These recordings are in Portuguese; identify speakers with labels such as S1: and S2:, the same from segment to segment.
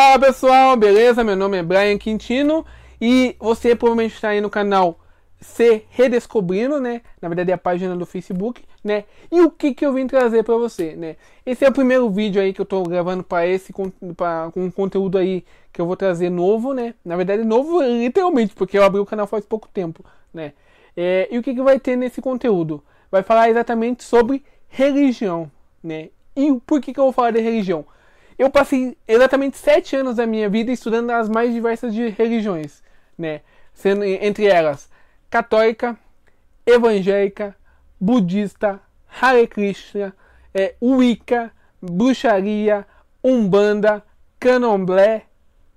S1: Fala pessoal, beleza? Meu nome é Brian Quintino e você provavelmente está aí no canal Se Redescobrindo, né? Na verdade é a página do Facebook, né? E o que que eu vim trazer para você, né? Esse é o primeiro vídeo aí que eu tô gravando para esse pra, um conteúdo aí que eu vou trazer novo, né? Na verdade novo literalmente, porque eu abri o canal faz pouco tempo, né? É, e o que que vai ter nesse conteúdo? Vai falar exatamente sobre religião, né? E por que que eu vou falar de religião? Eu passei exatamente sete anos da minha vida estudando as mais diversas religiões, né? Sendo entre elas católica, evangélica, budista, Hare Krishna, é, Wicca, bruxaria, umbanda, candomblé,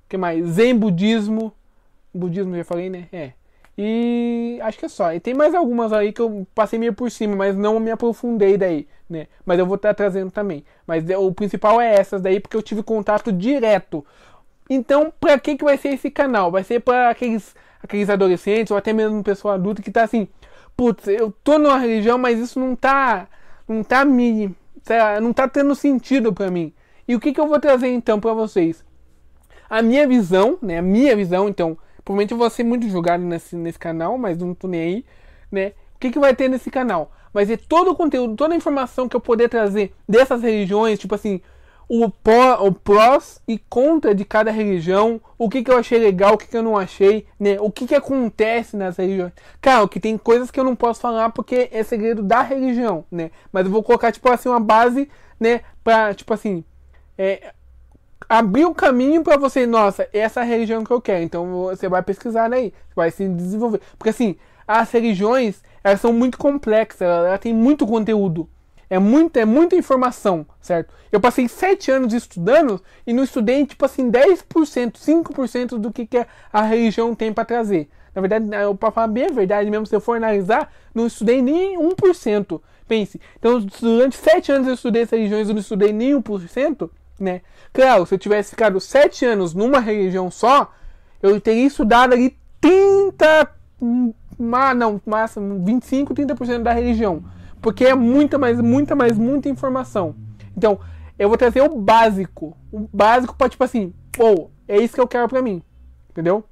S1: que mais? Zen budismo, budismo já falei, né? É. E acho que é só. E tem mais algumas aí que eu passei meio por cima, mas não me aprofundei daí, né? Mas eu vou estar trazendo também. Mas o principal é essas daí, porque eu tive contato direto. Então, para que que vai ser esse canal? Vai ser para aqueles aqueles adolescentes ou até mesmo pessoa adulta que tá assim, putz, eu tô numa religião, mas isso não tá não tá me, não tá tendo sentido para mim. E o que que eu vou trazer então para vocês? A minha visão, né? A minha visão, então, Provavelmente eu vou ser muito julgado nesse, nesse canal, mas não tô nem aí, né? O que, que vai ter nesse canal? Vai ser todo o conteúdo, toda a informação que eu poder trazer dessas religiões, tipo assim, o, pró, o prós e contra de cada religião, o que, que eu achei legal, o que, que eu não achei, né? O que, que acontece nas religiões. Claro que tem coisas que eu não posso falar porque é segredo da religião, né? Mas eu vou colocar, tipo assim, uma base, né? Pra, tipo assim, é, abrir o caminho para você, nossa, essa é a religião que eu quero. Então você vai pesquisar aí, vai se desenvolver. Porque assim, as religiões, elas são muito complexas, ela, tem muito conteúdo. É muita, é muita informação, certo? Eu passei sete anos estudando e não estudei, tipo assim, 10%, 5% do que, que a religião tem para trazer. Na verdade, para falar bem a verdade mesmo, se eu for analisar, não estudei nem 1%. Pense. Então, durante sete anos eu estudei essas religiões e não estudei nem 1% né? Claro, se eu tivesse ficado sete anos numa religião só, eu teria estudado ali 30, não, máximo 25, 30% da religião. Porque é muita mais, muita mais, muita informação. Então, eu vou trazer o básico. O básico para tipo assim, pô, é isso que eu quero pra mim. Entendeu?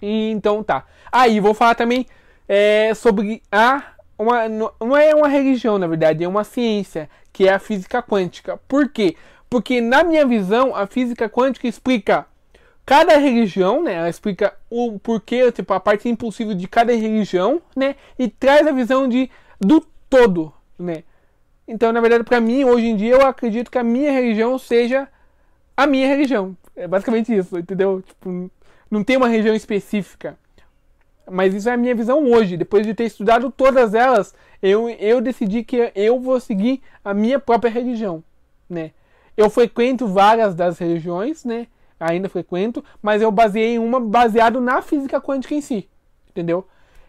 S1: E, então tá. Aí, vou falar também é, sobre a. Uma, não é uma religião, na verdade, é uma ciência, que é a física quântica. Por quê? Porque na minha visão, a física quântica explica cada religião, né? Ela explica o porquê, tipo, a parte impulsiva de cada religião, né? E traz a visão de do todo, né? Então, na verdade, para mim, hoje em dia, eu acredito que a minha religião seja a minha religião. É basicamente isso, entendeu? Tipo, não tem uma religião específica. Mas isso é a minha visão hoje. Depois de ter estudado todas elas, eu, eu decidi que eu vou seguir a minha própria religião, né? Eu frequento várias das religiões, né? Ainda frequento, mas eu baseei em uma baseado na física quântica em si, entendeu?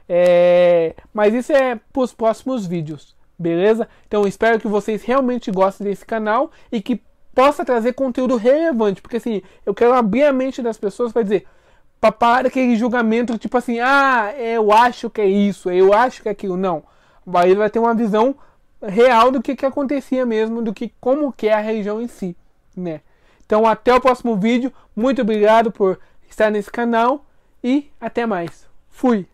S1: É... Mas isso é para os próximos vídeos, beleza? Então espero que vocês realmente gostem desse canal e que possa trazer conteúdo relevante, porque assim, eu quero abrir a mente das pessoas para dizer, para aquele julgamento tipo assim, ah, eu acho que é isso, eu acho que é aquilo, não. Aí ele vai ter uma visão real do que, que acontecia mesmo, do que como que é a região em si, né? Então até o próximo vídeo, muito obrigado por estar nesse canal e até mais. Fui!